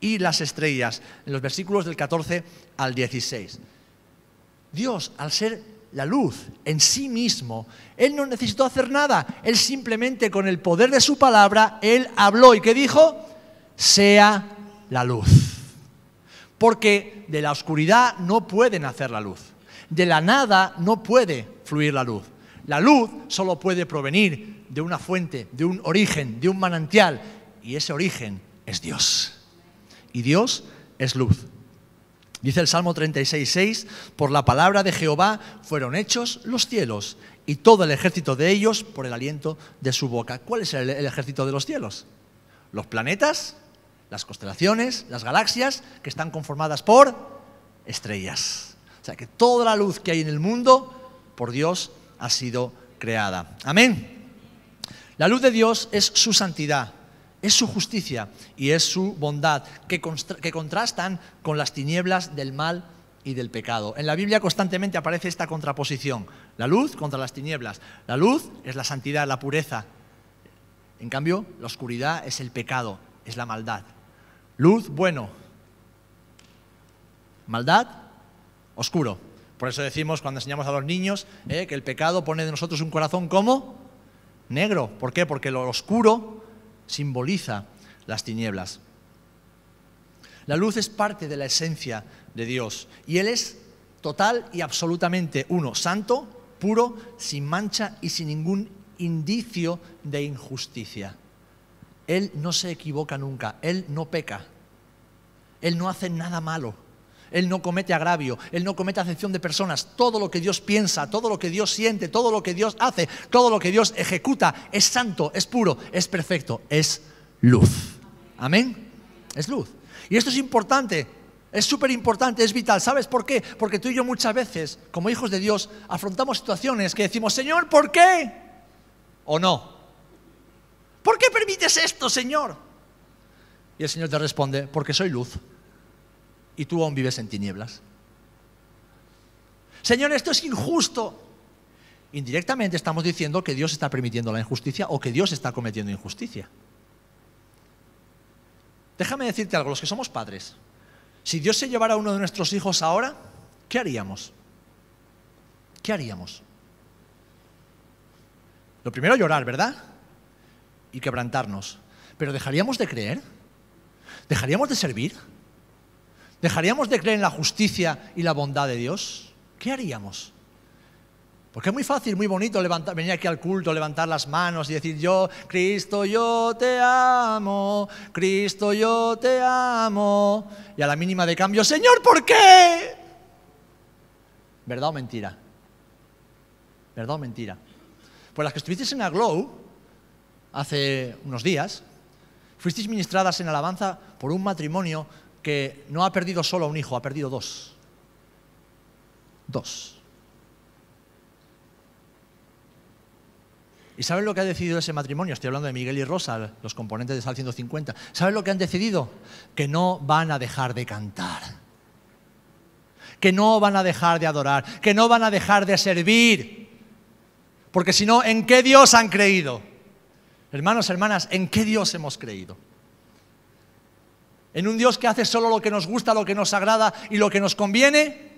y las estrellas, en los versículos del 14 al 16. Dios, al ser la luz en sí mismo, Él no necesitó hacer nada, Él simplemente con el poder de su palabra, Él habló y que dijo, sea la luz. Porque de la oscuridad no puede nacer la luz. De la nada no puede fluir la luz. La luz solo puede provenir de una fuente, de un origen, de un manantial. Y ese origen es Dios. Y Dios es luz. Dice el Salmo 36.6, por la palabra de Jehová fueron hechos los cielos y todo el ejército de ellos por el aliento de su boca. ¿Cuál es el, el ejército de los cielos? Los planetas, las constelaciones, las galaxias, que están conformadas por estrellas. O sea que toda la luz que hay en el mundo, por Dios, ha sido creada. Amén. La luz de Dios es su santidad, es su justicia y es su bondad, que, que contrastan con las tinieblas del mal y del pecado. En la Biblia constantemente aparece esta contraposición, la luz contra las tinieblas. La luz es la santidad, la pureza, En cambio, la oscuridad es el pecado, es la maldad. Luz, bueno. Maldad, oscuro. Por eso decimos cuando enseñamos a los niños eh, que el pecado pone de nosotros un corazón como negro. ¿Por qué? Porque lo oscuro simboliza las tinieblas. La luz es parte de la esencia de Dios y Él es total y absolutamente uno, santo, puro, sin mancha y sin ningún indicio de injusticia. Él no se equivoca nunca, Él no peca, Él no hace nada malo. Él no comete agravio, Él no comete acepción de personas. Todo lo que Dios piensa, todo lo que Dios siente, todo lo que Dios hace, todo lo que Dios ejecuta es santo, es puro, es perfecto, es luz. Amén. Es luz. Y esto es importante, es súper importante, es vital. ¿Sabes por qué? Porque tú y yo muchas veces, como hijos de Dios, afrontamos situaciones que decimos, Señor, ¿por qué? ¿O no? ¿Por qué permites esto, Señor? Y el Señor te responde, porque soy luz y tú aún vives en tinieblas. Señor, esto es injusto. Indirectamente estamos diciendo que Dios está permitiendo la injusticia o que Dios está cometiendo injusticia. Déjame decirte algo, los que somos padres, si Dios se llevara a uno de nuestros hijos ahora, ¿qué haríamos? ¿Qué haríamos? Lo primero llorar, ¿verdad? Y quebrantarnos. Pero ¿dejaríamos de creer? ¿Dejaríamos de servir? ¿Dejaríamos de creer en la justicia y la bondad de Dios? ¿Qué haríamos? Porque es muy fácil, muy bonito levantar, venir aquí al culto, levantar las manos y decir, yo, Cristo, yo te amo, Cristo, yo te amo. Y a la mínima de cambio, Señor, ¿por qué? ¿Verdad o mentira? ¿Verdad o mentira? Pues las que estuvisteis en Aglow hace unos días, fuisteis ministradas en alabanza por un matrimonio que no ha perdido solo un hijo, ha perdido dos. Dos. ¿Y saben lo que ha decidido ese matrimonio? Estoy hablando de Miguel y Rosa, los componentes de Sal 150. ¿Saben lo que han decidido? Que no van a dejar de cantar. Que no van a dejar de adorar. Que no van a dejar de servir. Porque si no, ¿en qué Dios han creído? Hermanos, hermanas, ¿en qué Dios hemos creído? ¿En un Dios que hace solo lo que nos gusta, lo que nos agrada y lo que nos conviene?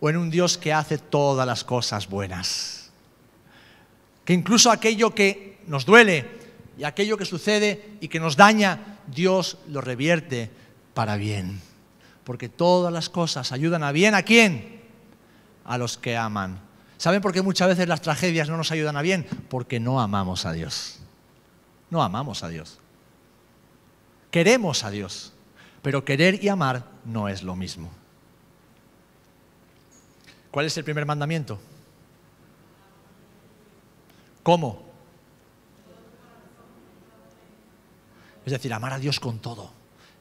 ¿O en un Dios que hace todas las cosas buenas? Que incluso aquello que nos duele y aquello que sucede y que nos daña, Dios lo revierte para bien. Porque todas las cosas ayudan a bien a quién? A los que aman. ¿Saben por qué muchas veces las tragedias no nos ayudan a bien? Porque no amamos a Dios. No amamos a Dios. Queremos a Dios pero querer y amar no es lo mismo. ¿Cuál es el primer mandamiento? ¿Cómo? Es decir, amar a Dios con todo,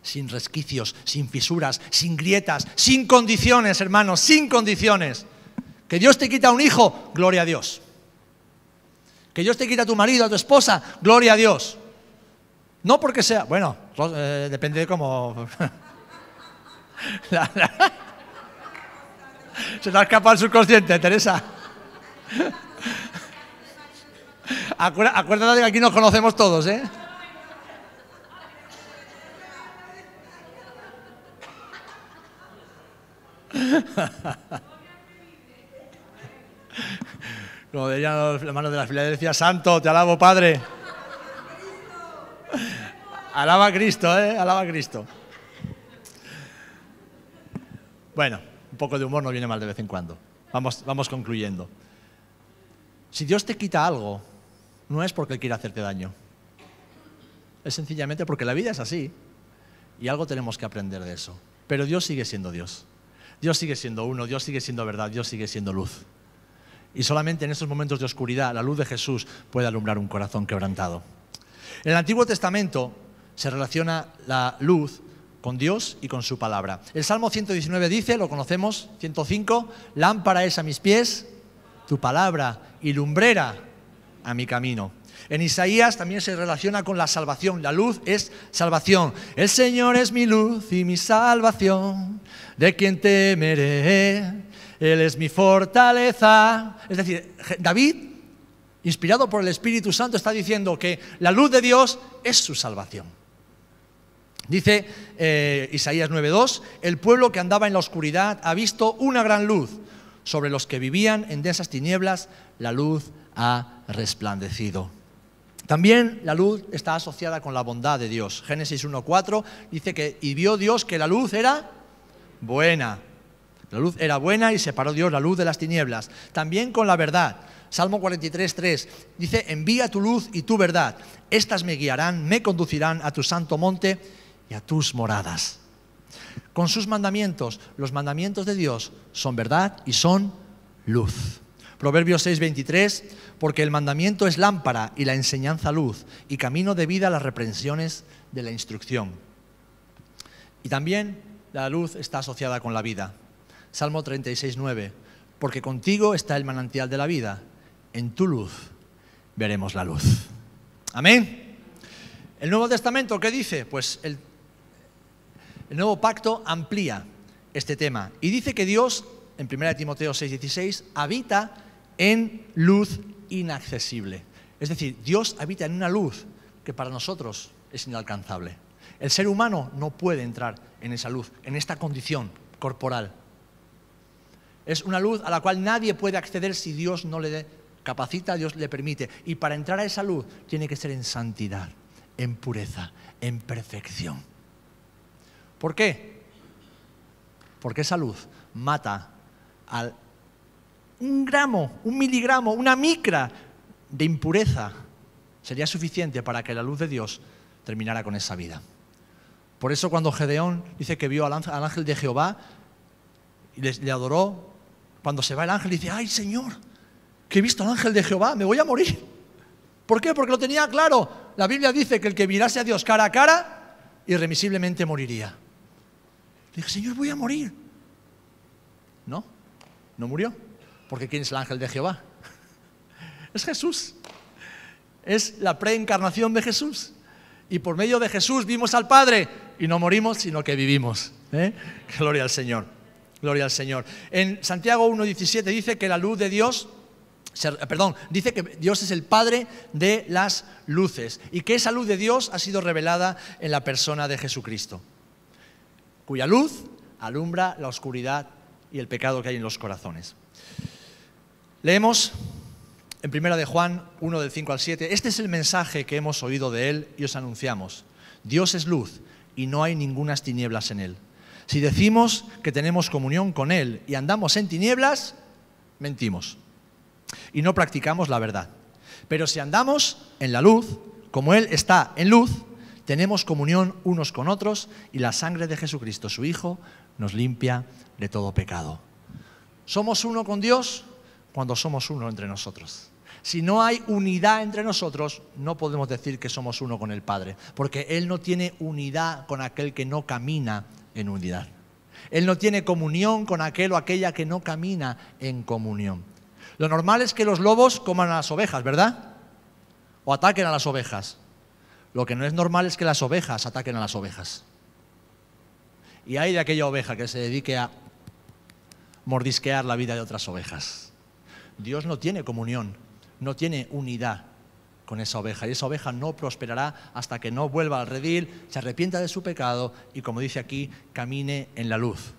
sin resquicios, sin fisuras, sin grietas, sin condiciones, hermanos, sin condiciones. Que Dios te quita un hijo, gloria a Dios. Que Dios te quita a tu marido, a tu esposa, gloria a Dios. No porque sea, bueno, eh, depende de cómo... Se te ha escapado el subconsciente, Teresa. acuérdate que aquí nos conocemos todos, ¿eh? Como dirían los hermanos de la Filadelfia, Santo, te alabo, Padre. Alaba a Cristo, ¿eh? Alaba a Cristo. Bueno, un poco de humor no viene mal de vez en cuando. Vamos, vamos concluyendo. Si Dios te quita algo, no es porque Él quiera hacerte daño. Es sencillamente porque la vida es así. Y algo tenemos que aprender de eso. Pero Dios sigue siendo Dios. Dios sigue siendo uno, Dios sigue siendo verdad, Dios sigue siendo luz. Y solamente en estos momentos de oscuridad la luz de Jesús puede alumbrar un corazón quebrantado. En el Antiguo Testamento se relaciona la luz con Dios y con su palabra. El Salmo 119 dice, lo conocemos, 105, lámpara es a mis pies, tu palabra y lumbrera a mi camino. En Isaías también se relaciona con la salvación. La luz es salvación. El Señor es mi luz y mi salvación. De quien temeré. Él es mi fortaleza. Es decir, David inspirado por el Espíritu Santo, está diciendo que la luz de Dios es su salvación. Dice eh, Isaías 9:2, el pueblo que andaba en la oscuridad ha visto una gran luz. Sobre los que vivían en densas tinieblas, la luz ha resplandecido. También la luz está asociada con la bondad de Dios. Génesis 1.4 dice que y vio Dios que la luz era buena. La luz era buena y separó Dios la luz de las tinieblas. También con la verdad. Salmo 43.3 dice, envía tu luz y tu verdad. Estas me guiarán, me conducirán a tu santo monte y a tus moradas. Con sus mandamientos, los mandamientos de Dios son verdad y son luz. Proverbios 6:23, porque el mandamiento es lámpara y la enseñanza luz, y camino de vida a las reprensiones de la instrucción. Y también la luz está asociada con la vida. Salmo 36:9, porque contigo está el manantial de la vida, en tu luz veremos la luz. Amén. El Nuevo Testamento, ¿qué dice? Pues el, nuevo pacto amplía este tema y dice que Dios, en 1 Timoteo 6:16, habita en luz inaccesible. Es decir, Dios habita en una luz que para nosotros es inalcanzable. El ser humano no puede entrar en esa luz, en esta condición corporal. Es una luz a la cual nadie puede acceder si Dios no le capacita, Dios le permite. Y para entrar a esa luz tiene que ser en santidad, en pureza, en perfección. ¿Por qué? Porque esa luz mata al un gramo, un miligramo, una micra de impureza sería suficiente para que la luz de Dios terminara con esa vida. Por eso cuando Gedeón dice que vio al ángel de Jehová y le, adoró, cuando se va el ángel dice, ay Señor, que he visto al ángel de Jehová, me voy a morir. ¿Por qué? Porque lo tenía claro. La Biblia dice que el que mirase a Dios cara a cara, irremisiblemente moriría. dije, Señor, voy a morir. No, no murió. Porque ¿quién es el ángel de Jehová? Es Jesús. Es la preencarnación de Jesús. Y por medio de Jesús vimos al Padre y no morimos, sino que vivimos. ¿eh? Gloria al Señor. Gloria al Señor. En Santiago 1.17 dice que la luz de Dios, perdón, dice que Dios es el Padre de las luces y que esa luz de Dios ha sido revelada en la persona de Jesucristo, cuya luz alumbra la oscuridad y el pecado que hay en los corazones. Leemos en primera de Juan 1 del 5 al 7, este es el mensaje que hemos oído de él y os anunciamos. Dios es luz y no hay ningunas tinieblas en él. Si decimos que tenemos comunión con él y andamos en tinieblas, mentimos y no practicamos la verdad. Pero si andamos en la luz, como él está en luz, tenemos comunión unos con otros y la sangre de Jesucristo, su Hijo, nos limpia de todo pecado. Somos uno con Dios cuando somos uno entre nosotros. Si no hay unidad entre nosotros, no podemos decir que somos uno con el Padre, porque Él no tiene unidad con aquel que no camina en unidad. Él no tiene comunión con aquel o aquella que no camina en comunión. Lo normal es que los lobos coman a las ovejas, ¿verdad? O ataquen a las ovejas. Lo que no es normal es que las ovejas ataquen a las ovejas. Y hay de aquella oveja que se dedique a mordisquear la vida de otras ovejas. Dios no tiene comunión, no tiene unidad con esa oveja. Y esa oveja no prosperará hasta que no vuelva al redil, se arrepienta de su pecado y, como dice aquí, camine en la luz,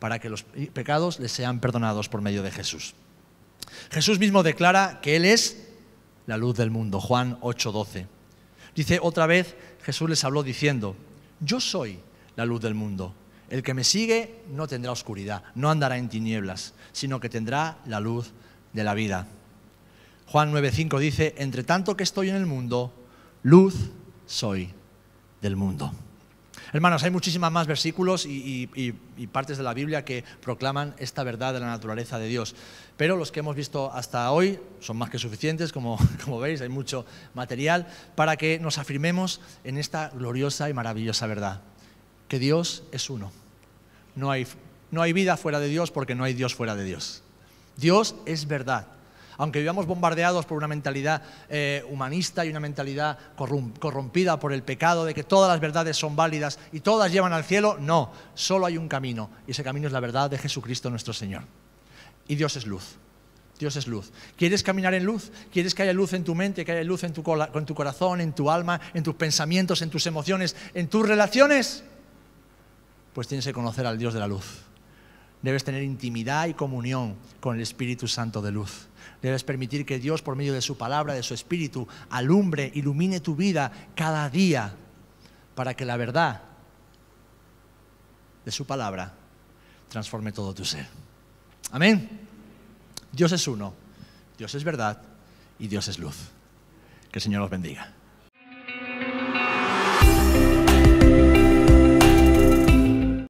para que los pecados le sean perdonados por medio de Jesús. Jesús mismo declara que Él es la luz del mundo, Juan 8:12. Dice otra vez, Jesús les habló diciendo, yo soy la luz del mundo. El que me sigue no tendrá oscuridad, no andará en tinieblas, sino que tendrá la luz de la vida. Juan 9:5 dice, entre tanto que estoy en el mundo, luz soy del mundo. Hermanos, hay muchísimas más versículos y, partes de la Biblia que proclaman esta verdad de la naturaleza de Dios. Pero los que hemos visto hasta hoy son más que suficientes, como, veis, hay mucho material para que nos afirmemos en esta gloriosa y maravillosa verdad, que Dios es uno. No hay vida fuera de Dios porque no hay Dios fuera de Dios. Dios es verdad. Aunque vivamos bombardeados por una mentalidad eh, humanista y una mentalidad corrompida por el pecado de que todas las verdades son válidas y todas llevan al cielo, no, solo hay un camino y ese camino es la verdad de Jesucristo nuestro Señor. Y Dios es luz. Dios es luz. ¿Quieres caminar en luz? ¿Quieres que haya luz en tu mente, que haya luz en tu, en tu corazón, en tu alma, en tus pensamientos, en tus emociones, en tus relaciones? Pues tienes que conocer al Dios de la luz. Debes tener intimidad y comunión con el Espíritu Santo de luz. Debes permitir que Dios, por medio de su palabra, de su Espíritu, alumbre, ilumine tu vida cada día para que la verdad de su palabra transforme todo tu ser. Amén. Dios es uno, Dios es verdad y Dios es luz. Que el Señor los bendiga.